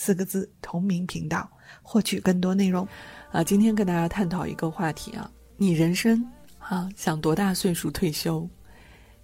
四个字同名频道，获取更多内容。啊，今天跟大家探讨一个话题啊，你人生啊想多大岁数退休？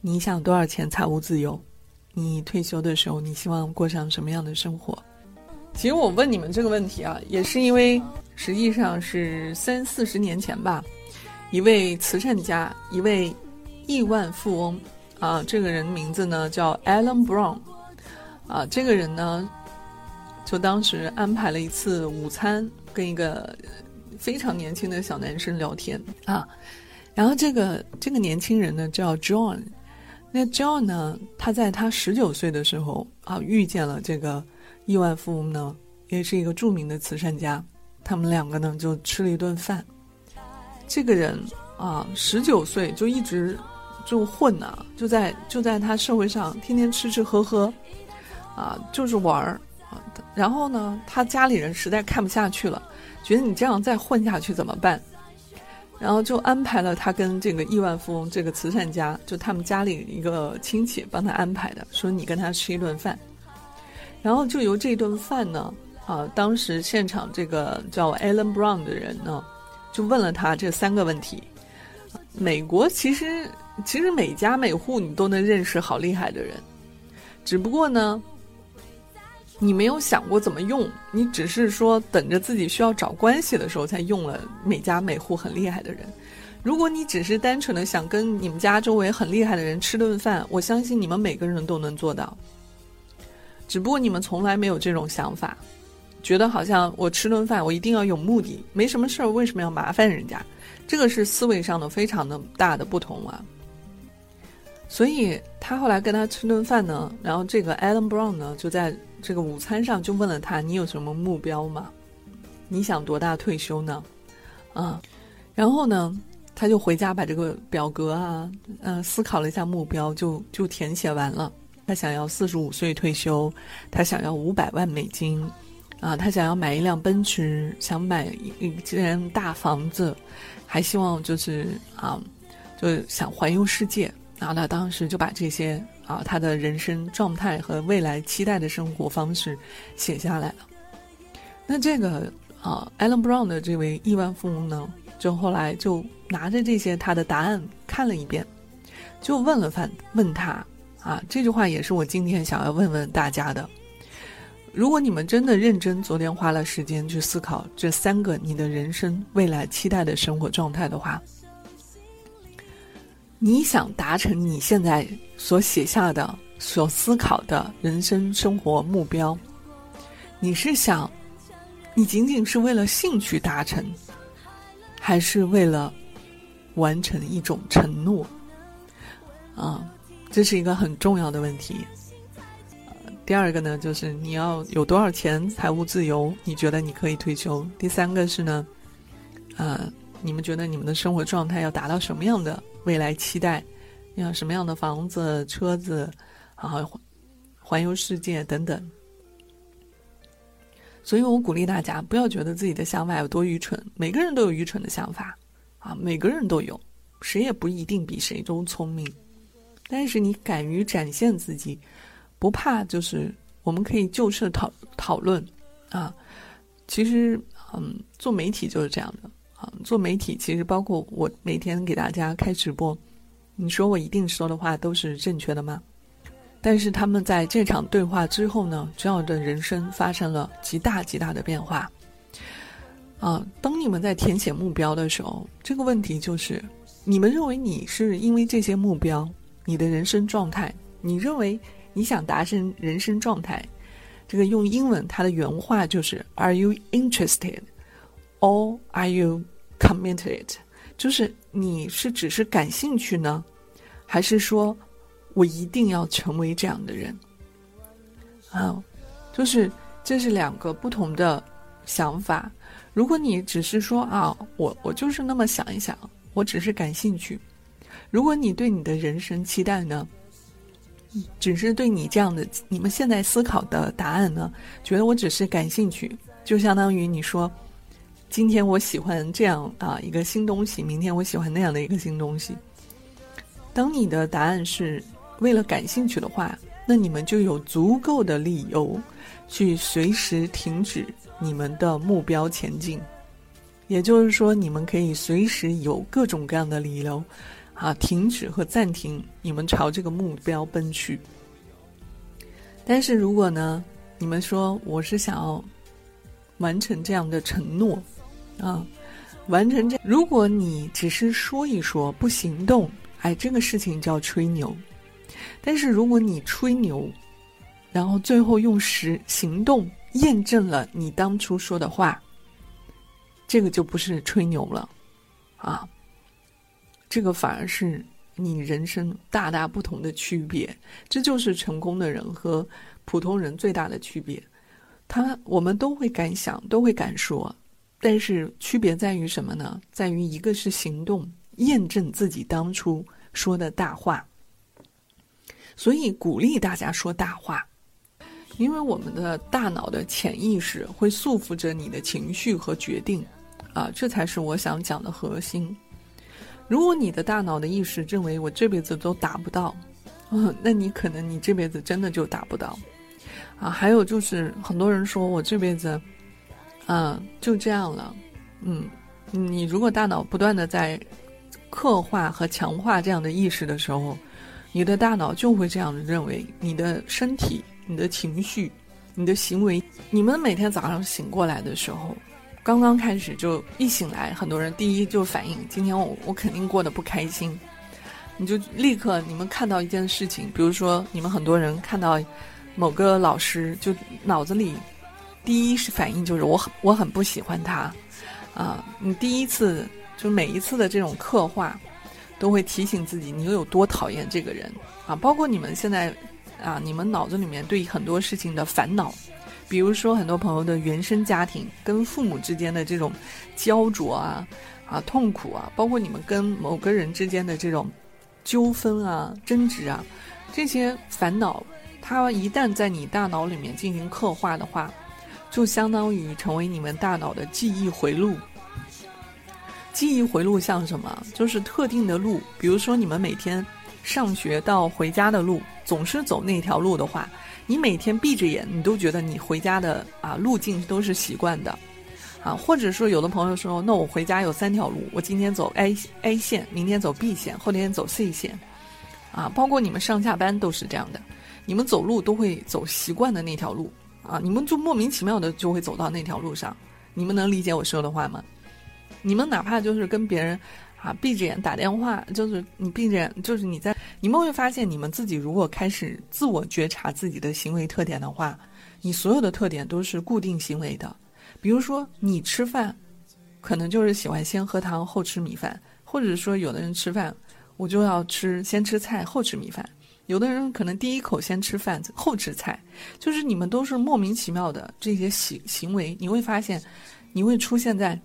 你想多少钱财务自由？你退休的时候你希望过上什么样的生活？其实我问你们这个问题啊，也是因为实际上是三四十年前吧，一位慈善家，一位亿万富翁啊，这个人名字呢叫 Alan Brown 啊，这个人呢就当时安排了一次午餐，跟一个。非常年轻的小男生聊天啊，然后这个这个年轻人呢叫 John，那 John 呢，他在他十九岁的时候啊，遇见了这个亿万富翁呢，也是一个著名的慈善家，他们两个呢就吃了一顿饭。这个人啊，十九岁就一直就混呐，就在就在他社会上天天吃吃喝喝，啊，就是玩儿，然后呢，他家里人实在看不下去了。觉得你这样再混下去怎么办？然后就安排了他跟这个亿万富翁这个慈善家，就他们家里一个亲戚帮他安排的，说你跟他吃一顿饭。然后就由这顿饭呢，啊，当时现场这个叫 Alan Brown 的人呢，就问了他这三个问题。美国其实其实每家每户你都能认识好厉害的人，只不过呢。你没有想过怎么用，你只是说等着自己需要找关系的时候才用了每家每户很厉害的人。如果你只是单纯的想跟你们家周围很厉害的人吃顿饭，我相信你们每个人都能做到。只不过你们从来没有这种想法，觉得好像我吃顿饭我一定要有目的，没什么事儿为什么要麻烦人家？这个是思维上的非常的大的不同啊。所以他后来跟他吃顿饭呢，然后这个 Adam Brown 呢就在。这个午餐上就问了他：“你有什么目标吗？你想多大退休呢？”啊，然后呢，他就回家把这个表格啊，嗯，思考了一下目标，就就填写完了。他想要四十五岁退休，他想要五百万美金，啊，他想要买一辆奔驰，想买一间大房子，还希望就是啊，就想环游世界。然后他当时就把这些。啊，他的人生状态和未来期待的生活方式写下来了。那这个啊，Alan Brown 的这位亿万富翁呢，就后来就拿着这些他的答案看了一遍，就问了范问他啊，这句话也是我今天想要问问大家的。如果你们真的认真，昨天花了时间去思考这三个你的人生未来期待的生活状态的话。你想达成你现在所写下的、所思考的人生生活目标，你是想，你仅仅是为了兴趣达成，还是为了完成一种承诺？啊，这是一个很重要的问题。第二个呢，就是你要有多少钱财务自由？你觉得你可以退休？第三个是呢，呃，你们觉得你们的生活状态要达到什么样的？未来期待，要什么样的房子、车子，然后环游世界等等。所以我鼓励大家，不要觉得自己的想法有多愚蠢。每个人都有愚蠢的想法，啊，每个人都有，谁也不一定比谁都聪明。但是你敢于展现自己，不怕，就是我们可以就事讨讨论啊。其实，嗯，做媒体就是这样的。做媒体其实包括我每天给大家开直播，你说我一定说的话都是正确的吗？但是他们在这场对话之后呢，这样的人生发生了极大极大的变化。啊，当你们在填写目标的时候，这个问题就是：你们认为你是因为这些目标，你的人生状态，你认为你想达成人生状态，这个用英文它的原话就是 “Are you interested?” Or are you committed？就是你是只是感兴趣呢，还是说我一定要成为这样的人？啊，就是这是两个不同的想法。如果你只是说啊，我我就是那么想一想，我只是感兴趣。如果你对你的人生期待呢，只是对你这样的你们现在思考的答案呢，觉得我只是感兴趣，就相当于你说，今天我喜欢这样啊一个新东西，明天我喜欢那样的一个新东西。当你的答案是为了感兴趣的话，那你们就有足够的理由去随时停止你们的目标前进。也就是说，你们可以随时有各种各样的理由。啊，停止和暂停，你们朝这个目标奔去。但是如果呢，你们说我是想要完成这样的承诺，啊，完成这，如果你只是说一说不行动，哎，这个事情叫吹牛。但是如果你吹牛，然后最后用实行动验证了你当初说的话，这个就不是吹牛了，啊。这个反而是你人生大大不同的区别，这就是成功的人和普通人最大的区别。他我们都会敢想，都会敢说，但是区别在于什么呢？在于一个是行动验证自己当初说的大话。所以鼓励大家说大话，因为我们的大脑的潜意识会束缚着你的情绪和决定，啊，这才是我想讲的核心。如果你的大脑的意识认为我这辈子都达不到，嗯，那你可能你这辈子真的就达不到，啊，还有就是很多人说我这辈子，嗯，就这样了，嗯，你如果大脑不断的在刻画和强化这样的意识的时候，你的大脑就会这样认为，你的身体、你的情绪、你的行为，你们每天早上醒过来的时候。刚刚开始就一醒来，很多人第一就反应今天我我肯定过得不开心，你就立刻你们看到一件事情，比如说你们很多人看到某个老师，就脑子里第一是反应就是我很我很不喜欢他，啊，你第一次就每一次的这种刻画，都会提醒自己你又有多讨厌这个人啊，包括你们现在啊，你们脑子里面对很多事情的烦恼。比如说，很多朋友的原生家庭跟父母之间的这种焦灼啊、啊痛苦啊，包括你们跟某个人之间的这种纠纷啊、争执啊，这些烦恼，它一旦在你大脑里面进行刻画的话，就相当于成为你们大脑的记忆回路。记忆回路像什么？就是特定的路，比如说你们每天上学到回家的路，总是走那条路的话。你每天闭着眼，你都觉得你回家的啊路径都是习惯的，啊，或者说有的朋友说，那我回家有三条路，我今天走 A A 线，明天走 B 线，后天走 C 线，啊，包括你们上下班都是这样的，你们走路都会走习惯的那条路，啊，你们就莫名其妙的就会走到那条路上，你们能理解我说的话吗？你们哪怕就是跟别人。啊，闭着眼打电话，就是你闭着眼，就是你在，你们会发现，你们自己如果开始自我觉察自己的行为特点的话，你所有的特点都是固定行为的。比如说，你吃饭，可能就是喜欢先喝汤后吃米饭，或者说有的人吃饭，我就要吃先吃菜后吃米饭，有的人可能第一口先吃饭后吃菜，就是你们都是莫名其妙的这些行行为，你会发现，你会出现在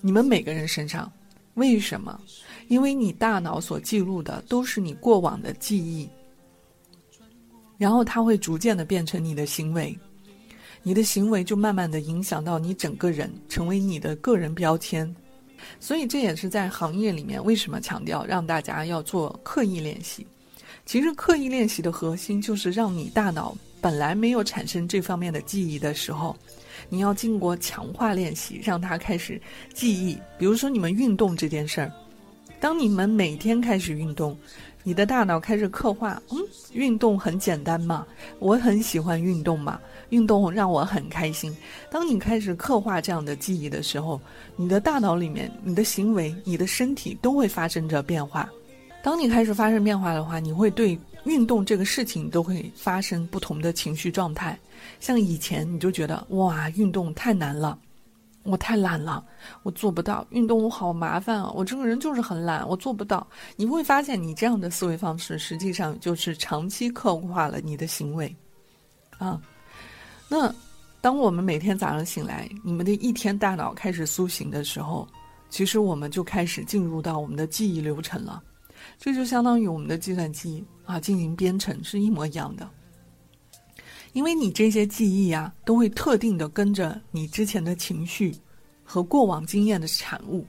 你们每个人身上。为什么？因为你大脑所记录的都是你过往的记忆，然后它会逐渐的变成你的行为，你的行为就慢慢的影响到你整个人，成为你的个人标签。所以这也是在行业里面为什么强调让大家要做刻意练习。其实刻意练习的核心就是让你大脑本来没有产生这方面的记忆的时候。你要经过强化练习，让它开始记忆。比如说，你们运动这件事儿，当你们每天开始运动，你的大脑开始刻画：嗯，运动很简单嘛，我很喜欢运动嘛，运动让我很开心。当你开始刻画这样的记忆的时候，你的大脑里面、你的行为、你的身体都会发生着变化。当你开始发生变化的话，你会对运动这个事情都会发生不同的情绪状态。像以前你就觉得哇，运动太难了，我太懒了，我做不到。运动我好麻烦啊，我这个人就是很懒，我做不到。你会发现，你这样的思维方式实际上就是长期刻画了你的行为啊。那当我们每天早上醒来，你们的一天大脑开始苏醒的时候，其实我们就开始进入到我们的记忆流程了。这就相当于我们的计算机啊进行编程是一模一样的。因为你这些记忆啊，都会特定的跟着你之前的情绪和过往经验的产物。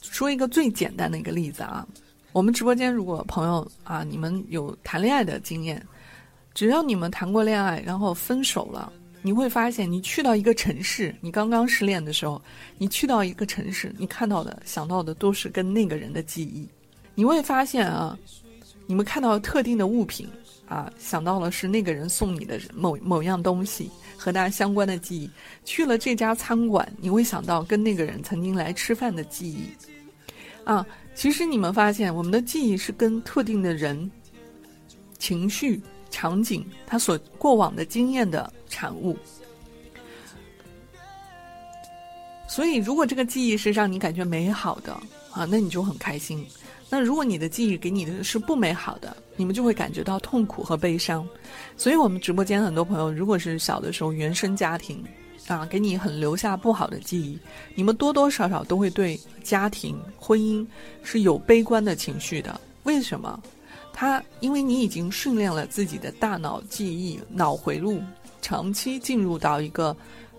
说一个最简单的一个例子啊，我们直播间如果朋友啊，你们有谈恋爱的经验，只要你们谈过恋爱，然后分手了，你会发现，你去到一个城市，你刚刚失恋的时候，你去到一个城市，你看到的、想到的都是跟那个人的记忆。你会发现啊，你们看到特定的物品。啊，想到了是那个人送你的某某样东西和他相关的记忆。去了这家餐馆，你会想到跟那个人曾经来吃饭的记忆。啊，其实你们发现，我们的记忆是跟特定的人、情绪、场景，他所过往的经验的产物。所以，如果这个记忆是让你感觉美好的啊，那你就很开心。那如果你的记忆给你的是不美好的，你们就会感觉到痛苦和悲伤。所以，我们直播间很多朋友，如果是小的时候原生家庭啊，给你很留下不好的记忆，你们多多少少都会对家庭、婚姻是有悲观的情绪的。为什么？他因为你已经训练了自己的大脑记忆、脑回路，长期进入到一个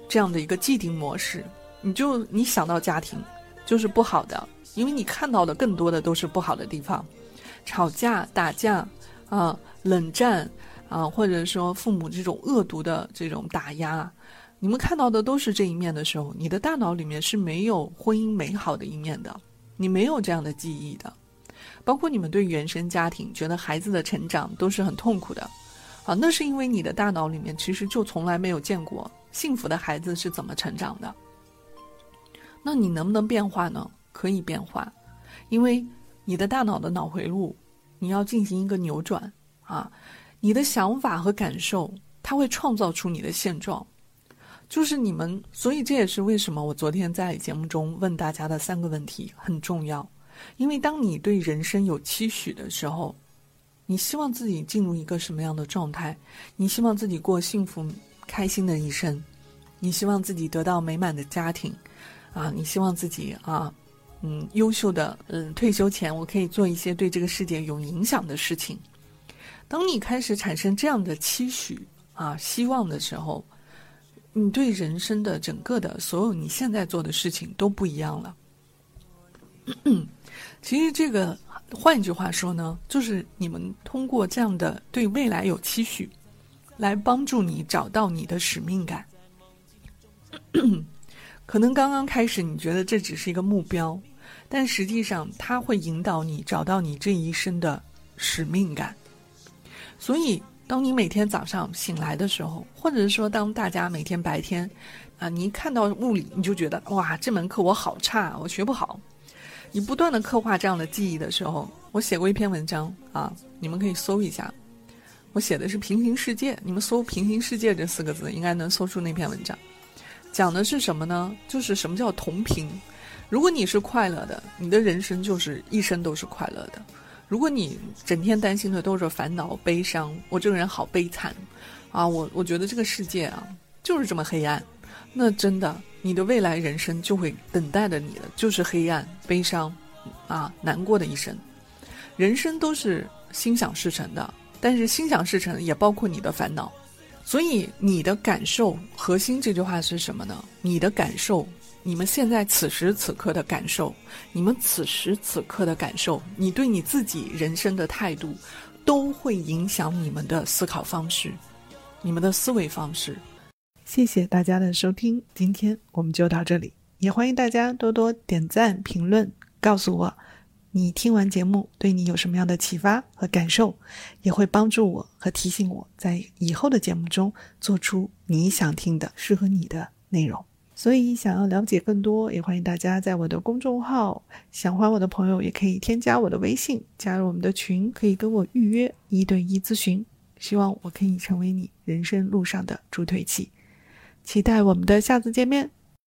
这样的一个既定模式，你就你想到家庭就是不好的。因为你看到的更多的都是不好的地方，吵架、打架，啊，冷战，啊，或者说父母这种恶毒的这种打压，你们看到的都是这一面的时候，你的大脑里面是没有婚姻美好的一面的，你没有这样的记忆的，包括你们对原生家庭觉得孩子的成长都是很痛苦的，啊，那是因为你的大脑里面其实就从来没有见过幸福的孩子是怎么成长的，那你能不能变化呢？可以变化，因为你的大脑的脑回路，你要进行一个扭转啊！你的想法和感受，它会创造出你的现状。就是你们，所以这也是为什么我昨天在节目中问大家的三个问题很重要。因为当你对人生有期许的时候，你希望自己进入一个什么样的状态？你希望自己过幸福开心的一生？你希望自己得到美满的家庭？啊，你希望自己啊？嗯，优秀的，嗯，退休前我可以做一些对这个世界有影响的事情。当你开始产生这样的期许啊、希望的时候，你对人生的整个的所有你现在做的事情都不一样了。其实这个，换一句话说呢，就是你们通过这样的对未来有期许，来帮助你找到你的使命感。可能刚刚开始，你觉得这只是一个目标，但实际上它会引导你找到你这一生的使命感。所以，当你每天早上醒来的时候，或者是说当大家每天白天，啊，你一看到物理，你就觉得哇，这门课我好差，我学不好。你不断的刻画这样的记忆的时候，我写过一篇文章啊，你们可以搜一下，我写的是平行世界，你们搜“平行世界”这四个字，应该能搜出那篇文章。讲的是什么呢？就是什么叫同频。如果你是快乐的，你的人生就是一生都是快乐的；如果你整天担心的都是烦恼、悲伤，我这个人好悲惨啊！我我觉得这个世界啊就是这么黑暗，那真的你的未来人生就会等待着你的就是黑暗、悲伤啊、难过的一生。人生都是心想事成的，但是心想事成也包括你的烦恼。所以你的感受核心这句话是什么呢？你的感受，你们现在此时此刻的感受，你们此时此刻的感受，你对你自己人生的态度，都会影响你们的思考方式，你们的思维方式。谢谢大家的收听，今天我们就到这里，也欢迎大家多多点赞、评论，告诉我。你听完节目，对你有什么样的启发和感受，也会帮助我和提醒我在以后的节目中做出你想听的、适合你的内容。所以，想要了解更多，也欢迎大家在我的公众号“想还我的朋友”也可以添加我的微信，加入我们的群，可以跟我预约一对一咨询。希望我可以成为你人生路上的助推器。期待我们的下次见面。